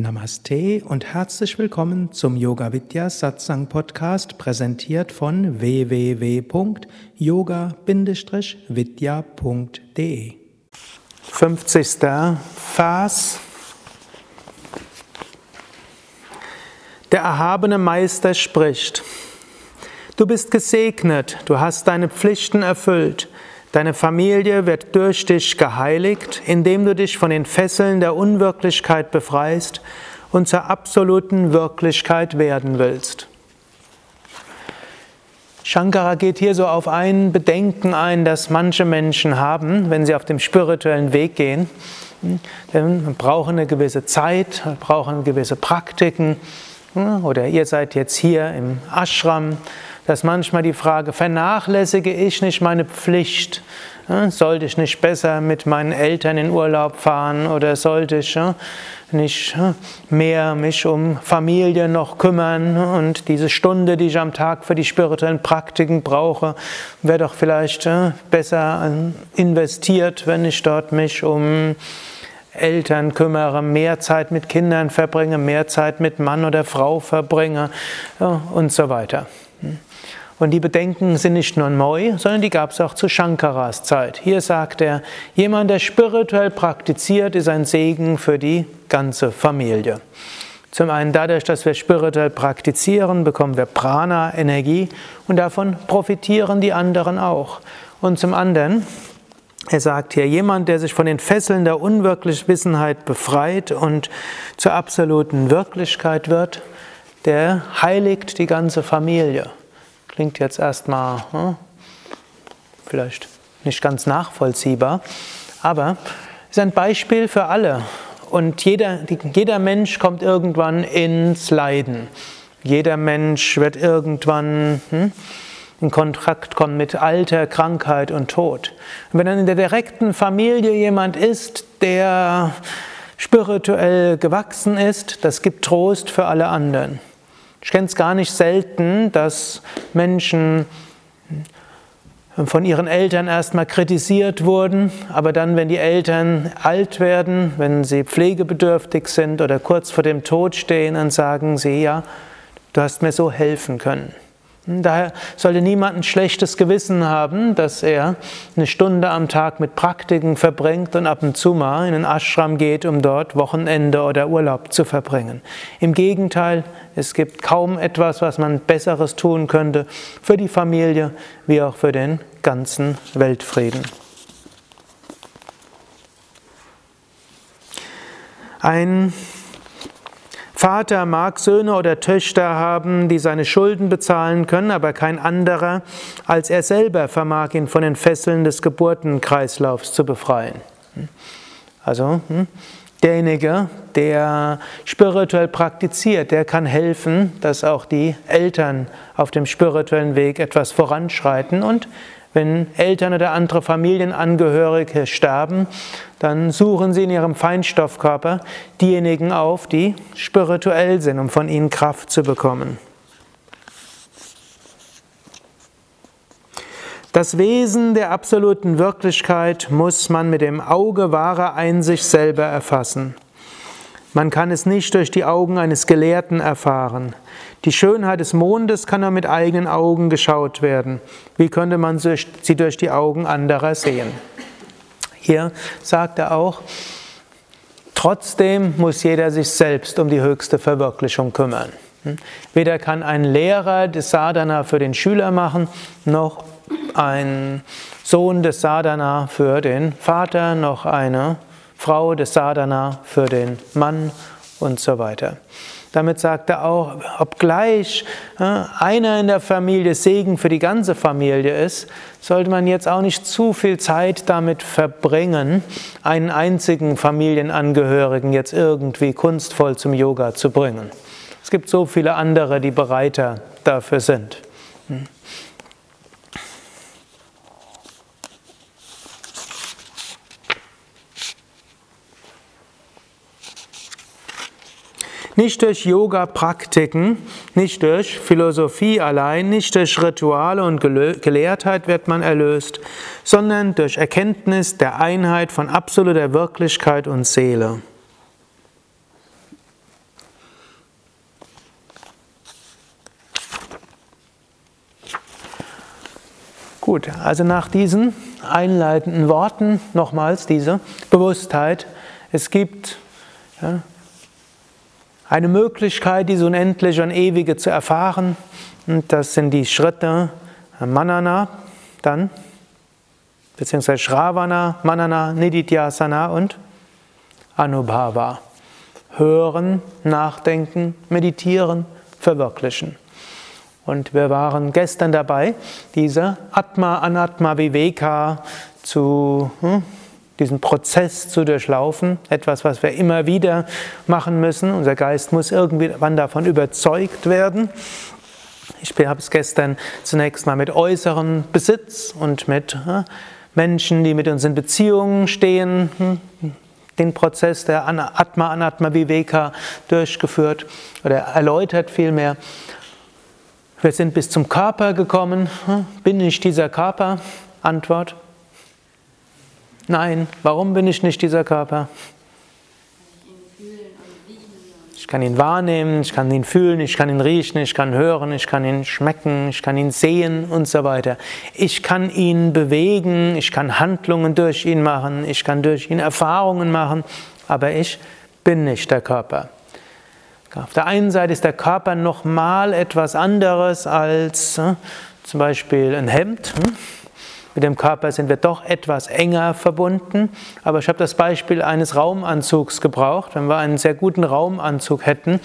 Namaste und herzlich willkommen zum Yoga Vidya Satsang Podcast, präsentiert von www.yoga-vidya.de. 50. Vers. Der erhabene Meister spricht. Du bist gesegnet, du hast deine Pflichten erfüllt. Deine Familie wird durch dich geheiligt, indem du dich von den Fesseln der Unwirklichkeit befreist und zur absoluten Wirklichkeit werden willst. Shankara geht hier so auf ein Bedenken ein, das manche Menschen haben, wenn sie auf dem spirituellen Weg gehen. Denn man braucht eine gewisse Zeit, man braucht gewisse Praktiken. Oder ihr seid jetzt hier im Ashram dass manchmal die Frage, vernachlässige ich nicht meine Pflicht? Sollte ich nicht besser mit meinen Eltern in Urlaub fahren oder sollte ich nicht mehr mich um Familie noch kümmern und diese Stunde, die ich am Tag für die spirituellen Praktiken brauche, wäre doch vielleicht besser investiert, wenn ich dort mich um Eltern kümmere, mehr Zeit mit Kindern verbringe, mehr Zeit mit Mann oder Frau verbringe und so weiter. Und die Bedenken sind nicht nur neu, sondern die gab es auch zu Shankaras Zeit. Hier sagt er, jemand, der spirituell praktiziert, ist ein Segen für die ganze Familie. Zum einen dadurch, dass wir spirituell praktizieren, bekommen wir Prana, Energie und davon profitieren die anderen auch. Und zum anderen, er sagt hier, jemand, der sich von den Fesseln der Unwirklichwissenheit befreit und zur absoluten Wirklichkeit wird, der heiligt die ganze Familie. Klingt jetzt erstmal hm, vielleicht nicht ganz nachvollziehbar, aber ist ein Beispiel für alle. Und jeder, jeder Mensch kommt irgendwann ins Leiden. Jeder Mensch wird irgendwann hm, in Kontakt kommen mit Alter, Krankheit und Tod. Und wenn dann in der direkten Familie jemand ist, der spirituell gewachsen ist, das gibt Trost für alle anderen. Ich kenne es gar nicht selten, dass Menschen von ihren Eltern erstmal kritisiert wurden, aber dann, wenn die Eltern alt werden, wenn sie pflegebedürftig sind oder kurz vor dem Tod stehen, dann sagen sie, ja, du hast mir so helfen können. Daher sollte niemand ein schlechtes Gewissen haben, dass er eine Stunde am Tag mit Praktiken verbringt und ab und zu mal in einen Ashram geht, um dort Wochenende oder Urlaub zu verbringen. Im Gegenteil, es gibt kaum etwas, was man Besseres tun könnte für die Familie wie auch für den ganzen Weltfrieden. Ein Vater mag Söhne oder Töchter haben, die seine Schulden bezahlen können, aber kein anderer als er selber vermag ihn von den Fesseln des Geburtenkreislaufs zu befreien. Also hm, derjenige, der spirituell praktiziert, der kann helfen, dass auch die Eltern auf dem spirituellen Weg etwas voranschreiten und wenn Eltern oder andere Familienangehörige sterben, dann suchen sie in ihrem Feinstoffkörper diejenigen auf, die spirituell sind, um von ihnen Kraft zu bekommen. Das Wesen der absoluten Wirklichkeit muss man mit dem Auge wahrer Einsicht selber erfassen. Man kann es nicht durch die Augen eines Gelehrten erfahren. Die Schönheit des Mondes kann nur mit eigenen Augen geschaut werden. Wie könnte man sie durch die Augen anderer sehen? Hier sagt er auch, trotzdem muss jeder sich selbst um die höchste Verwirklichung kümmern. Hm? Weder kann ein Lehrer des Sadhana für den Schüler machen, noch ein Sohn des Sadhana für den Vater, noch eine Frau des Sadhana für den Mann und so weiter. Damit sagt er auch, obgleich äh, einer in der Familie Segen für die ganze Familie ist, sollte man jetzt auch nicht zu viel Zeit damit verbringen, einen einzigen Familienangehörigen jetzt irgendwie kunstvoll zum Yoga zu bringen. Es gibt so viele andere, die bereiter dafür sind. Nicht durch Yoga-Praktiken, nicht durch Philosophie allein, nicht durch Rituale und Gelehrtheit wird man erlöst, sondern durch Erkenntnis der Einheit von absoluter Wirklichkeit und Seele. Gut, also nach diesen einleitenden Worten nochmals diese Bewusstheit. Es gibt ja, eine Möglichkeit, diese unendliche und ewige zu erfahren. Und das sind die Schritte Manana, dann, beziehungsweise Shravana, Manana, Nididhyasana und Anubhava. Hören, nachdenken, meditieren, verwirklichen. Und wir waren gestern dabei, diese Atma Anatma Viveka zu hm, diesen Prozess zu durchlaufen, etwas, was wir immer wieder machen müssen. Unser Geist muss irgendwann davon überzeugt werden. Ich habe es gestern zunächst mal mit äußerem Besitz und mit hm, Menschen, die mit uns in Beziehungen stehen, hm, den Prozess der Atma Anatma Viveka durchgeführt oder erläutert vielmehr. Wir sind bis zum Körper gekommen. Hm? Bin ich dieser Körper? Antwort. Nein. Warum bin ich nicht dieser Körper? Ich kann ihn wahrnehmen, ich kann ihn fühlen, ich kann ihn riechen, ich kann hören, ich kann ihn schmecken, ich kann ihn sehen und so weiter. Ich kann ihn bewegen, ich kann Handlungen durch ihn machen, ich kann durch ihn Erfahrungen machen, aber ich bin nicht der Körper. Auf der einen Seite ist der Körper nochmal etwas anderes als äh, zum Beispiel ein Hemd. Mit dem Körper sind wir doch etwas enger verbunden. Aber ich habe das Beispiel eines Raumanzugs gebraucht. Wenn wir einen sehr guten Raumanzug hätten,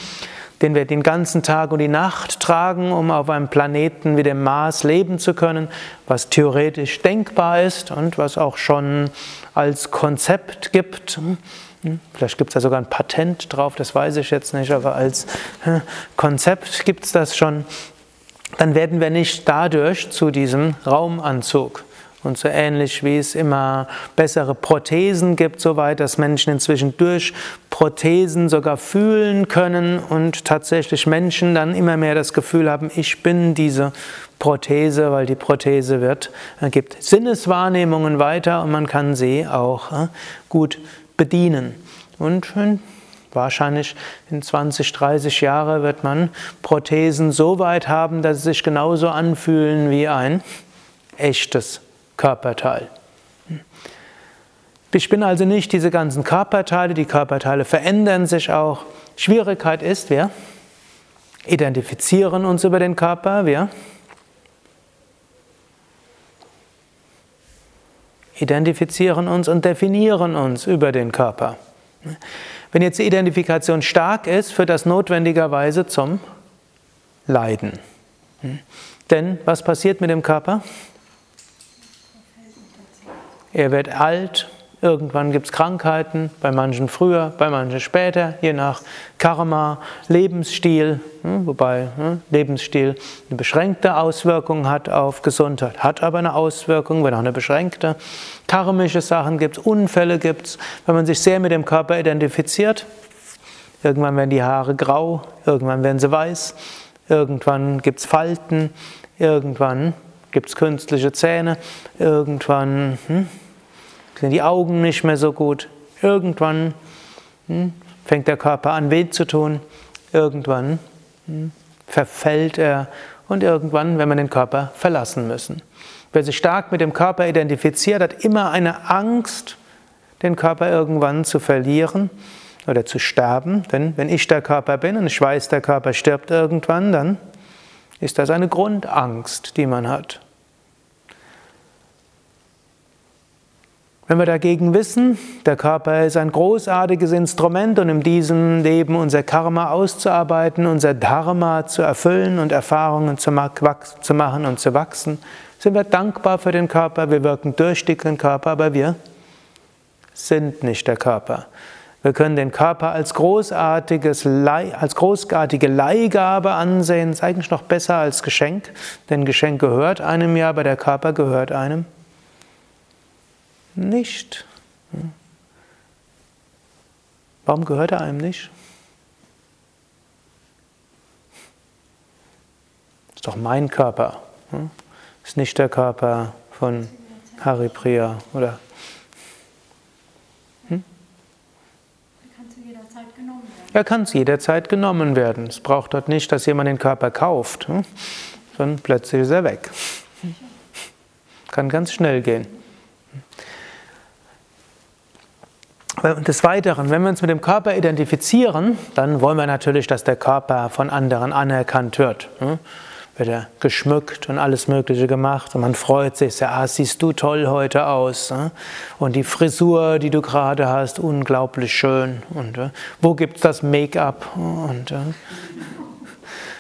den wir den ganzen Tag und die Nacht tragen, um auf einem Planeten wie dem Mars leben zu können, was theoretisch denkbar ist und was auch schon als Konzept gibt. Vielleicht gibt es da sogar ein Patent drauf, das weiß ich jetzt nicht, aber als Konzept gibt es das schon. Dann werden wir nicht dadurch zu diesem Raumanzug. Und so ähnlich wie es immer bessere Prothesen gibt, soweit, dass Menschen inzwischen durch Prothesen sogar fühlen können und tatsächlich Menschen dann immer mehr das Gefühl haben, ich bin diese Prothese, weil die Prothese wird, äh, gibt Sinneswahrnehmungen weiter und man kann sie auch äh, gut bedienen. Und wahrscheinlich in 20, 30 Jahren wird man Prothesen so weit haben, dass sie sich genauso anfühlen wie ein echtes Körperteil. Ich bin also nicht diese ganzen Körperteile, die Körperteile verändern sich auch. Schwierigkeit ist, wir identifizieren uns über den Körper, wir identifizieren uns und definieren uns über den Körper. Wenn jetzt die Identifikation stark ist, führt das notwendigerweise zum Leiden. Denn was passiert mit dem Körper? Er wird alt, Irgendwann gibt es Krankheiten, bei manchen früher, bei manchen später, je nach Karma, Lebensstil, hm, wobei hm, Lebensstil eine beschränkte Auswirkung hat auf Gesundheit, hat aber eine Auswirkung, wenn auch eine beschränkte. Karmische Sachen gibt es, Unfälle gibt es, wenn man sich sehr mit dem Körper identifiziert. Irgendwann werden die Haare grau, irgendwann werden sie weiß, irgendwann gibt es Falten, irgendwann gibt es künstliche Zähne, irgendwann hm, sind die Augen nicht mehr so gut. Irgendwann hm, fängt der Körper an weh zu tun. Irgendwann hm, verfällt er und irgendwann, wenn man den Körper verlassen müssen. Wer sich stark mit dem Körper identifiziert, hat immer eine Angst, den Körper irgendwann zu verlieren oder zu sterben. Denn wenn ich der Körper bin und ich weiß, der Körper stirbt irgendwann, dann ist das eine Grundangst, die man hat. Wenn wir dagegen wissen, der Körper ist ein großartiges Instrument und in diesem Leben unser Karma auszuarbeiten, unser Dharma zu erfüllen und Erfahrungen zu machen und zu wachsen, sind wir dankbar für den Körper, wir wirken durch den Körper, aber wir sind nicht der Körper. Wir können den Körper als, großartiges, als großartige Leihgabe ansehen, ist eigentlich noch besser als Geschenk, denn Geschenk gehört einem ja, aber der Körper gehört einem nicht. Warum gehört er einem nicht? Ist doch mein Körper. Ist nicht der Körper von Hari Priya oder. Hm? Er kann zu jeder Zeit genommen werden. Er kann zu jeder Zeit genommen werden. Es braucht dort nicht, dass jemand den Körper kauft, hm? sondern plötzlich ist er weg. Kann ganz schnell gehen. Des Weiteren, wenn wir uns mit dem Körper identifizieren, dann wollen wir natürlich, dass der Körper von anderen anerkannt wird. Hm? Wird er geschmückt und alles Mögliche gemacht und man freut sich, ja, ah, siehst du toll heute aus. Hm? Und die Frisur, die du gerade hast, unglaublich schön. Und äh, wo gibt es das Make-up? Und äh,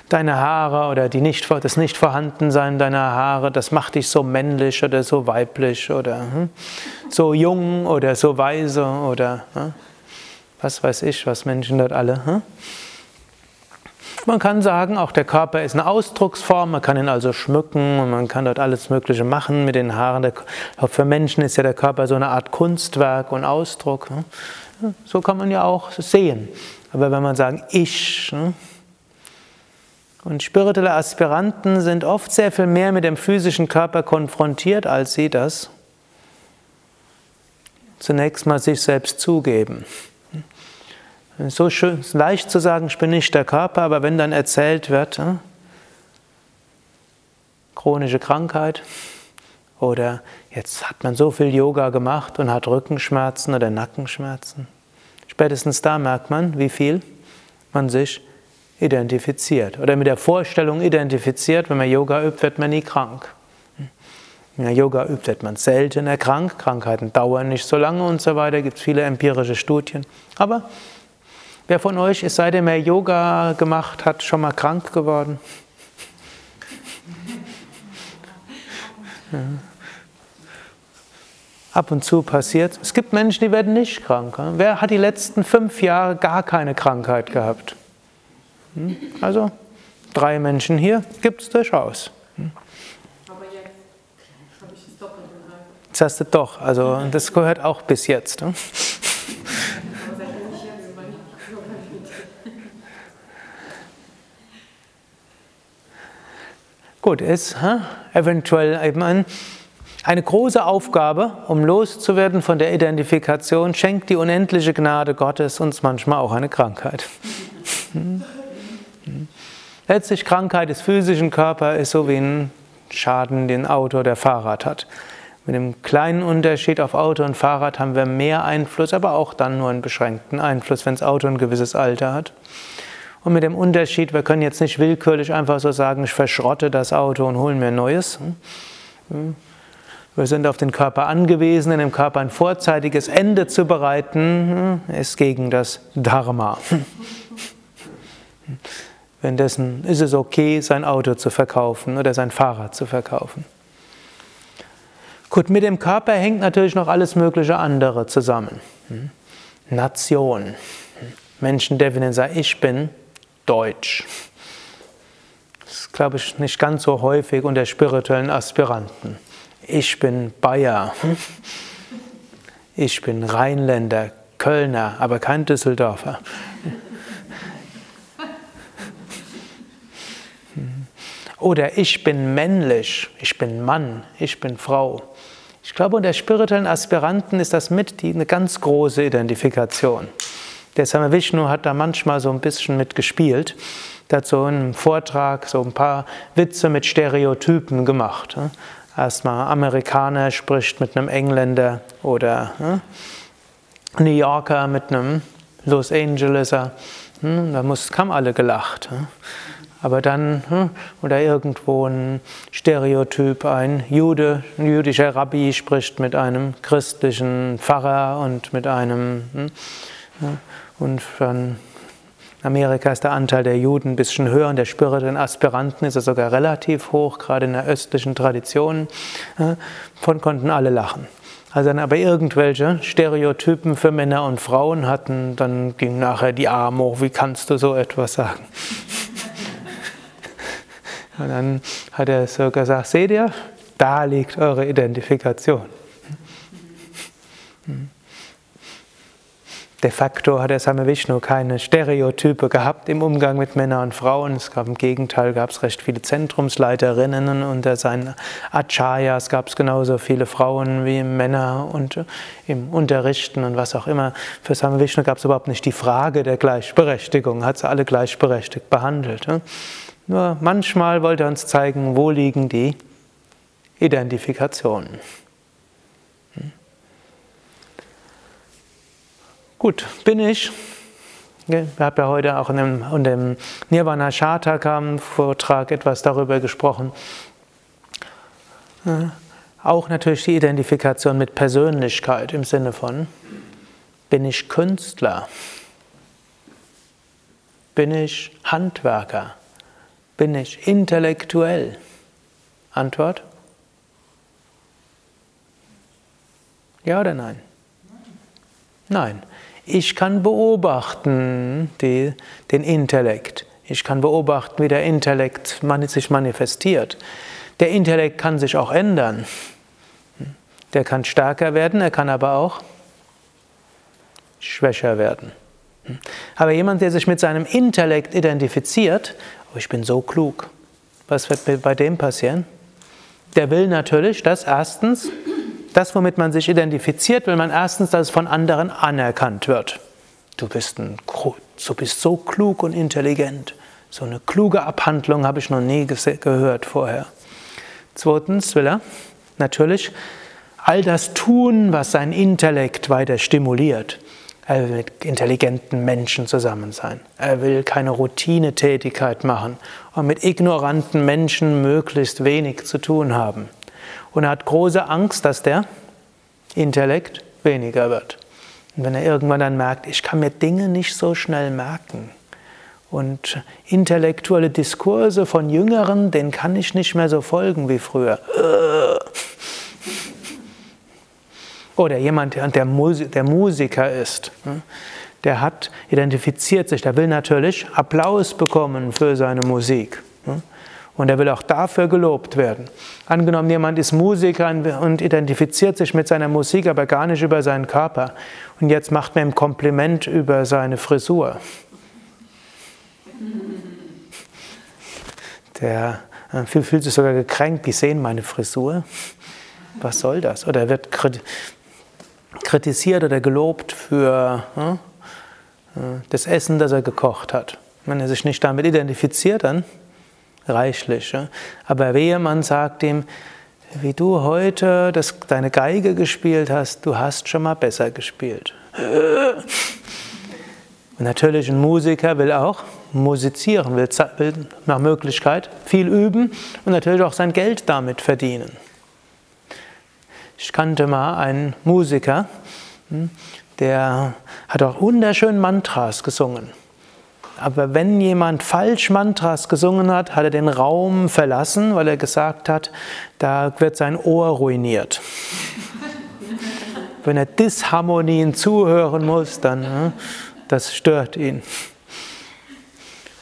deine Haare oder die nicht, das Nichtvorhandensein deiner Haare, das macht dich so männlich oder so weiblich oder hm, so jung oder so weise oder hm, was weiß ich, was Menschen dort alle. Hm? Man kann sagen, auch der Körper ist eine Ausdrucksform, man kann ihn also schmücken und man kann dort alles Mögliche machen mit den Haaren. Auch für Menschen ist ja der Körper so eine Art Kunstwerk und Ausdruck. So kann man ja auch sehen. Aber wenn man sagt, ich, und spirituelle Aspiranten sind oft sehr viel mehr mit dem physischen Körper konfrontiert, als sie das zunächst mal sich selbst zugeben. So schön, leicht zu sagen, ich bin nicht der Körper, aber wenn dann erzählt wird, äh, chronische Krankheit oder jetzt hat man so viel Yoga gemacht und hat Rückenschmerzen oder Nackenschmerzen. Spätestens da merkt man, wie viel man sich identifiziert oder mit der Vorstellung identifiziert, wenn man Yoga übt, wird man nie krank. Wenn man Yoga übt, wird man seltener krank, Krankheiten dauern nicht so lange und so weiter, gibt es viele empirische Studien. Aber wer von euch ist, seitdem er Yoga gemacht hat, schon mal krank geworden? Ja. Ab und zu passiert. Es gibt Menschen, die werden nicht krank. Wer hat die letzten fünf Jahre gar keine Krankheit gehabt? Hm? Also drei Menschen hier gibt es durchaus. Hm? Aber jetzt habe ich es doppelt Jetzt hast du doch, also das gehört auch bis jetzt. Ne? Gut, ist hm? eventuell eben ein, eine große Aufgabe, um loszuwerden von der Identifikation, schenkt die unendliche Gnade Gottes uns manchmal auch eine Krankheit. Hm? Letztlich Krankheit des physischen Körpers ist so wie ein Schaden, den Auto oder Fahrrad hat. Mit dem kleinen Unterschied auf Auto und Fahrrad haben wir mehr Einfluss, aber auch dann nur einen beschränkten Einfluss, wenn das Auto ein gewisses Alter hat. Und mit dem Unterschied, wir können jetzt nicht willkürlich einfach so sagen, ich verschrotte das Auto und hole mir ein neues. Wir sind auf den Körper angewiesen, in dem Körper ein vorzeitiges Ende zu bereiten, ist gegen das Dharma. Währenddessen ist es okay, sein Auto zu verkaufen oder sein Fahrrad zu verkaufen. Gut, mit dem Körper hängt natürlich noch alles mögliche andere zusammen. Hm? Nation. Hm? Menschen definieren sagen, ich bin Deutsch. Das ist, glaube ich, nicht ganz so häufig unter spirituellen Aspiranten. Ich bin Bayer. Ich bin Rheinländer, Kölner, aber kein Düsseldorfer. Oder ich bin männlich, ich bin Mann, ich bin Frau. Ich glaube, unter spirituellen Aspiranten ist das mit die, eine ganz große Identifikation. Der Same Vishnu hat da manchmal so ein bisschen mitgespielt. Der hat so einen Vortrag so ein paar Witze mit Stereotypen gemacht. Erstmal Amerikaner spricht mit einem Engländer oder New Yorker mit einem Los Angeleser. Hm, da haben alle gelacht. Aber dann, hm, oder irgendwo ein Stereotyp, ein Jude, ein jüdischer Rabbi spricht mit einem christlichen Pfarrer und mit einem, hm, und dann Amerika ist der Anteil der Juden ein bisschen höher und der spirituellen Aspiranten ist er sogar relativ hoch, gerade in der östlichen Tradition. Von konnten alle lachen. Als dann aber irgendwelche Stereotypen für Männer und Frauen hatten, dann ging nachher die Arme hoch, wie kannst du so etwas sagen? Und dann hat er so gesagt, seht ihr, da liegt eure Identifikation. De facto hat der Same Vishnu keine Stereotype gehabt im Umgang mit Männern und Frauen. Es gab im Gegenteil gab es recht viele Zentrumsleiterinnen unter seinen Acharyas gab es genauso viele Frauen wie Männer und im Unterrichten und was auch immer. Für Same Vishnu gab es überhaupt nicht die Frage der Gleichberechtigung, hat sie alle gleichberechtigt behandelt. Nur manchmal wollte er uns zeigen, wo liegen die Identifikation. Hm? Gut, bin ich. Ich habe ja heute auch in dem, in dem Nirvana Shatakam Vortrag etwas darüber gesprochen. Auch natürlich die Identifikation mit Persönlichkeit im Sinne von, bin ich Künstler? Bin ich Handwerker? Bin ich intellektuell? Antwort? Ja oder nein? Nein. Ich kann beobachten die, den Intellekt. Ich kann beobachten, wie der Intellekt sich manifestiert. Der Intellekt kann sich auch ändern. Der kann stärker werden, er kann aber auch schwächer werden. Aber jemand, der sich mit seinem Intellekt identifiziert, oh, ich bin so klug, was wird bei dem passieren? Der will natürlich, dass erstens das, womit man sich identifiziert, will man erstens, dass es von anderen anerkannt wird. Du bist, ein, du bist so klug und intelligent. So eine kluge Abhandlung habe ich noch nie gehört vorher. Zweitens will er natürlich all das tun, was sein Intellekt weiter stimuliert. Er will mit intelligenten Menschen zusammen sein. Er will keine Routinetätigkeit machen und mit ignoranten Menschen möglichst wenig zu tun haben und er hat große Angst, dass der Intellekt weniger wird. Und wenn er irgendwann dann merkt, ich kann mir Dinge nicht so schnell merken und intellektuelle Diskurse von Jüngeren, denen kann ich nicht mehr so folgen wie früher. Oder jemand, der, Musiker ist, ne, der hat, identifiziert sich, der will natürlich Applaus bekommen für seine Musik. Ne. Und er will auch dafür gelobt werden. Angenommen, jemand ist Musiker und identifiziert sich mit seiner Musik, aber gar nicht über seinen Körper. Und jetzt macht man ihm Kompliment über seine Frisur. Der äh, fühlt sich sogar gekränkt, die sehen meine Frisur. Was soll das? Oder er wird kritisiert oder gelobt für äh, das Essen, das er gekocht hat. Wenn er sich nicht damit identifiziert, dann reichlich. Aber wehe, man sagt ihm, wie du heute das, deine Geige gespielt hast, du hast schon mal besser gespielt. Und natürlich ein Musiker will auch musizieren, will, will nach Möglichkeit viel üben und natürlich auch sein Geld damit verdienen. Ich kannte mal einen Musiker, hm, der hat auch wunderschön Mantras gesungen. Aber wenn jemand falsch Mantras gesungen hat, hat er den Raum verlassen, weil er gesagt hat, da wird sein Ohr ruiniert. wenn er Disharmonien zuhören muss, dann äh, das stört ihn.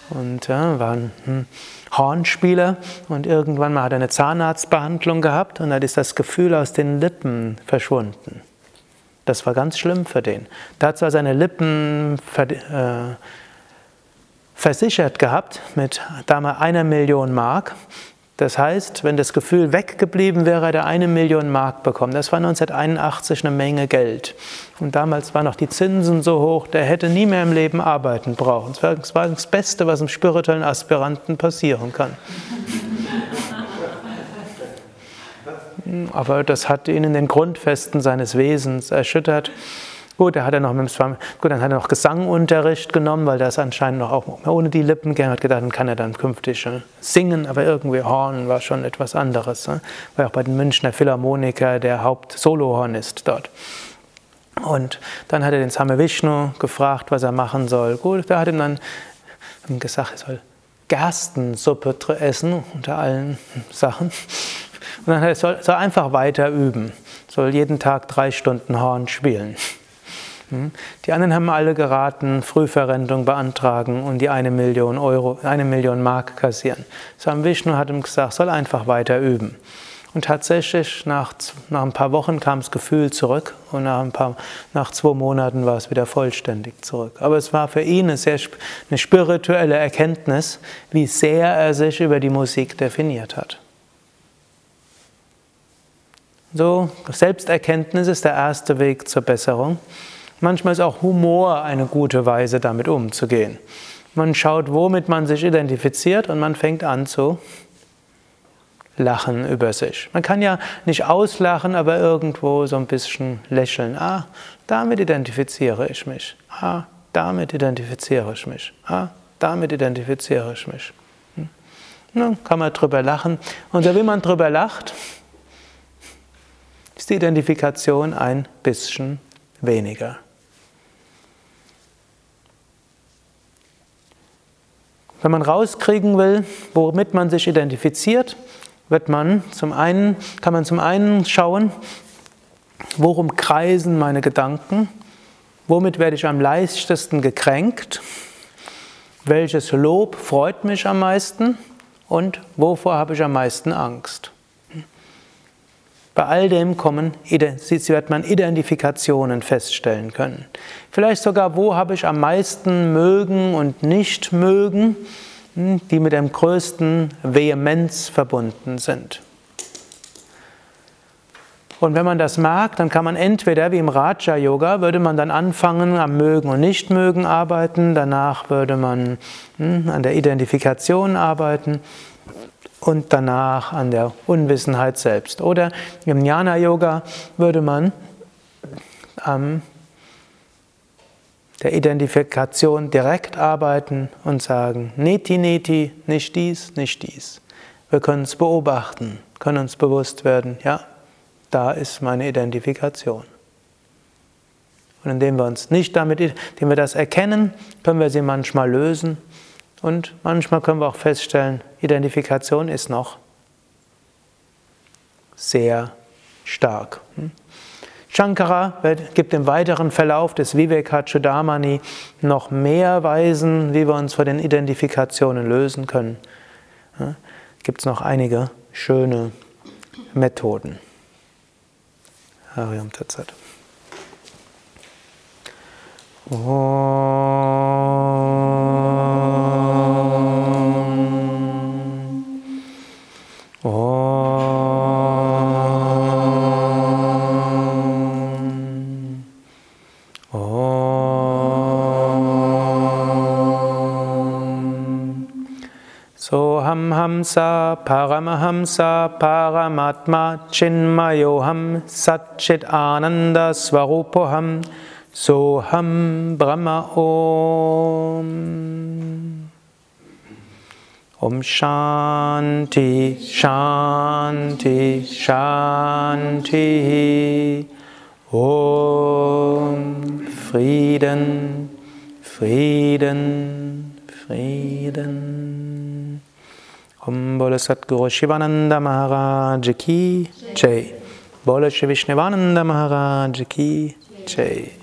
Und ja, war ein hm, Hornspieler und irgendwann mal hat er eine Zahnarztbehandlung gehabt und dann ist das Gefühl aus den Lippen verschwunden. Das war ganz schlimm für den. Da hat zwar seine Lippen äh, versichert gehabt mit damals einer Million Mark. Das heißt, wenn das Gefühl weggeblieben wäre, hätte er eine Million Mark bekommen. Das war 1981 eine Menge Geld. Und damals waren noch die Zinsen so hoch, der hätte nie mehr im Leben arbeiten brauchen. Das war das Beste, was einem spirituellen Aspiranten passieren kann. Aber das hat ihn in den Grundfesten seines Wesens erschüttert. Gut, er hat er noch mit dem gut, dann hat er noch Gesangunterricht genommen, weil das anscheinend noch auch ohne die Lippen gern hat gedacht, dann kann er dann künftig äh, singen, aber irgendwie Horn war schon etwas anderes. Ne? War auch bei den Münchner Philharmoniker der Haupt-Solohornist dort. Und dann hat er den Same Vishnu gefragt, was er machen soll. Gut, da hat ihm dann gesagt, er soll Gerstensuppe essen unter allen Sachen. Und dann hat er soll, soll einfach weiter üben, soll jeden Tag drei Stunden Horn spielen. Hm? Die anderen haben alle geraten, Frühverrentung beantragen und die eine Million Euro, eine Million Mark kassieren. Sam Vishnu hat ihm gesagt, soll einfach weiter üben. Und tatsächlich, nach, nach ein paar Wochen kam das Gefühl zurück und nach, ein paar, nach zwei Monaten war es wieder vollständig zurück. Aber es war für ihn eine sehr eine spirituelle Erkenntnis, wie sehr er sich über die Musik definiert hat. So, Selbsterkenntnis ist der erste Weg zur Besserung. Manchmal ist auch Humor eine gute Weise, damit umzugehen. Man schaut, womit man sich identifiziert und man fängt an zu Lachen über sich. Man kann ja nicht auslachen, aber irgendwo so ein bisschen lächeln. Ah, damit identifiziere ich mich. Ah, damit identifiziere ich mich. Ah, damit identifiziere ich mich. Hm? Nun kann man drüber lachen. Und so wie man drüber lacht, ist die Identifikation ein bisschen weniger. Wenn man rauskriegen will, womit man sich identifiziert, wird man zum einen, kann man zum einen schauen, worum kreisen meine Gedanken, womit werde ich am leichtesten gekränkt, welches Lob freut mich am meisten und wovor habe ich am meisten Angst. Bei all dem kommen, wird man Identifikationen feststellen können. Vielleicht sogar, wo habe ich am meisten mögen und nicht mögen die mit dem größten Vehemenz verbunden sind. Und wenn man das mag, dann kann man entweder, wie im Raja Yoga, würde man dann anfangen am Mögen und Nichtmögen arbeiten, danach würde man hm, an der Identifikation arbeiten und danach an der Unwissenheit selbst. Oder im Jnana Yoga würde man am der Identifikation direkt arbeiten und sagen, neti, neti, nicht dies, nicht dies. Wir können es beobachten, können uns bewusst werden, ja, da ist meine Identifikation. Und indem wir uns nicht damit, indem wir das erkennen, können wir sie manchmal lösen und manchmal können wir auch feststellen, Identifikation ist noch sehr stark. Hm? Shankara gibt im weiteren Verlauf des Vivekachudamani noch mehr Weisen, wie wir uns vor den Identifikationen lösen können. Ja, gibt es noch einige schöne Methoden. Hariam Tatsat. Hamsa Paramahamsa Paramatma Chinmayoham Satchit Ananda Swarupoham Soham Brahma Om. Om Shanti Shanti Shanti. Om Frieden Frieden Bole Satguru Shivananda Maharaj Ki Jai. Bole Shri Vishnavananda Maharaj Ki Jai.